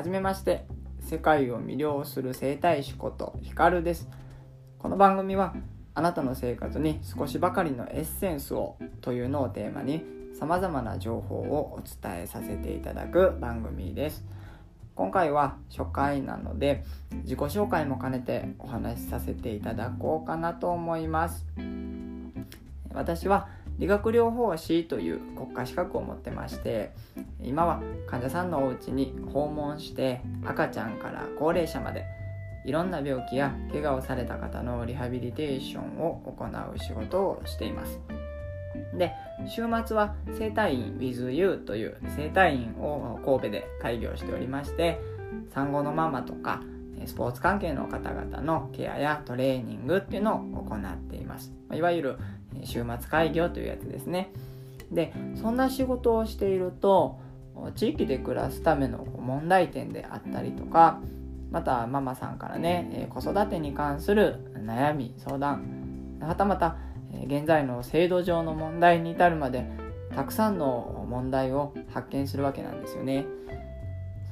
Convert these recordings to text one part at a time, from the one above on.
はじめまして。世界を魅了する整体師ことヒカルです。この番組はあなたの生活に少しばかりのエッセンスをというのをテーマに様々な情報をお伝えさせていただく番組です。今回は初回なので自己紹介も兼ねてお話しさせていただこうかなと思います。私は理学療法士という国家資格を持ってまして今は患者さんのお家に訪問して赤ちゃんから高齢者までいろんな病気や怪我をされた方のリハビリテーションを行う仕事をしています。で週末は整体院 WithYou という整体院を神戸で開業しておりまして産後のママとかスポーツ関係の方々のケアやトレーニングっていうのを行っています。いわゆる週末開業というやつですね。でそんな仕事をしていると地域で暮らすための問題点であったりとかまたママさんからね子育てに関する悩み相談はたまた現在の制度上の問題に至るまでたくさんの問題を発見するわけなんですよね。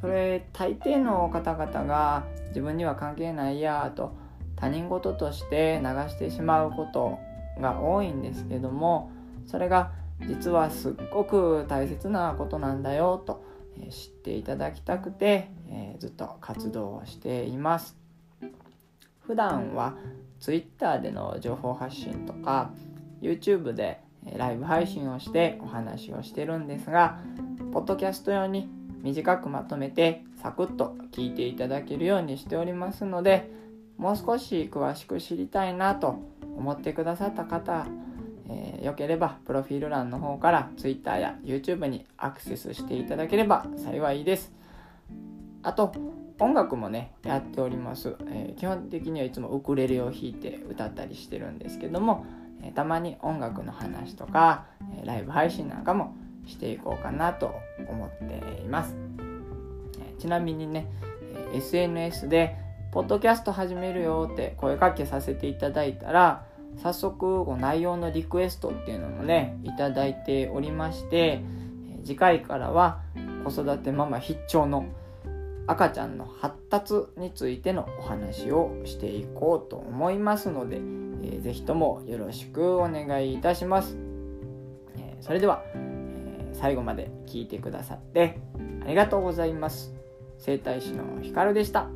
それ大抵の方々が自分には関係ないやと他人事として流してしまうことが多いんですけどもそれが実はすっごく大切なことなんだよと知っていただきたくて、えずっと活動をしています。普段は Twitter での情報発信とか YouTube でライブ配信をしてお話をしてるんですがポッドキャスト用に短くまとめてサクッと聞いていただけるようにしておりますのでもう少し詳しく知りたいなと思ってくださった方、えー、よければプロフィール欄の方から Twitter や YouTube にアクセスしていただければ幸いです。あと音楽もねやっております、えー、基本的にはいつもウクレレを弾いて歌ったりしてるんですけども、えー、たまに音楽の話とか、えライブ配信なんかもしていこうかなと思っています、えちなみにね SNS でポッドキャスト始めるよって声かけさせていただいたら早速ご内容のリクエストっていうのもねいただいておりまして次回からは子育てママ必聴の赤ちゃんの発達についてのお話をしていこうと思いますので、えー、ぜともよろしくお願いいたします、え、それでは、え、最後まで聞いてくださってありがとうございます。整体師のひかるでした。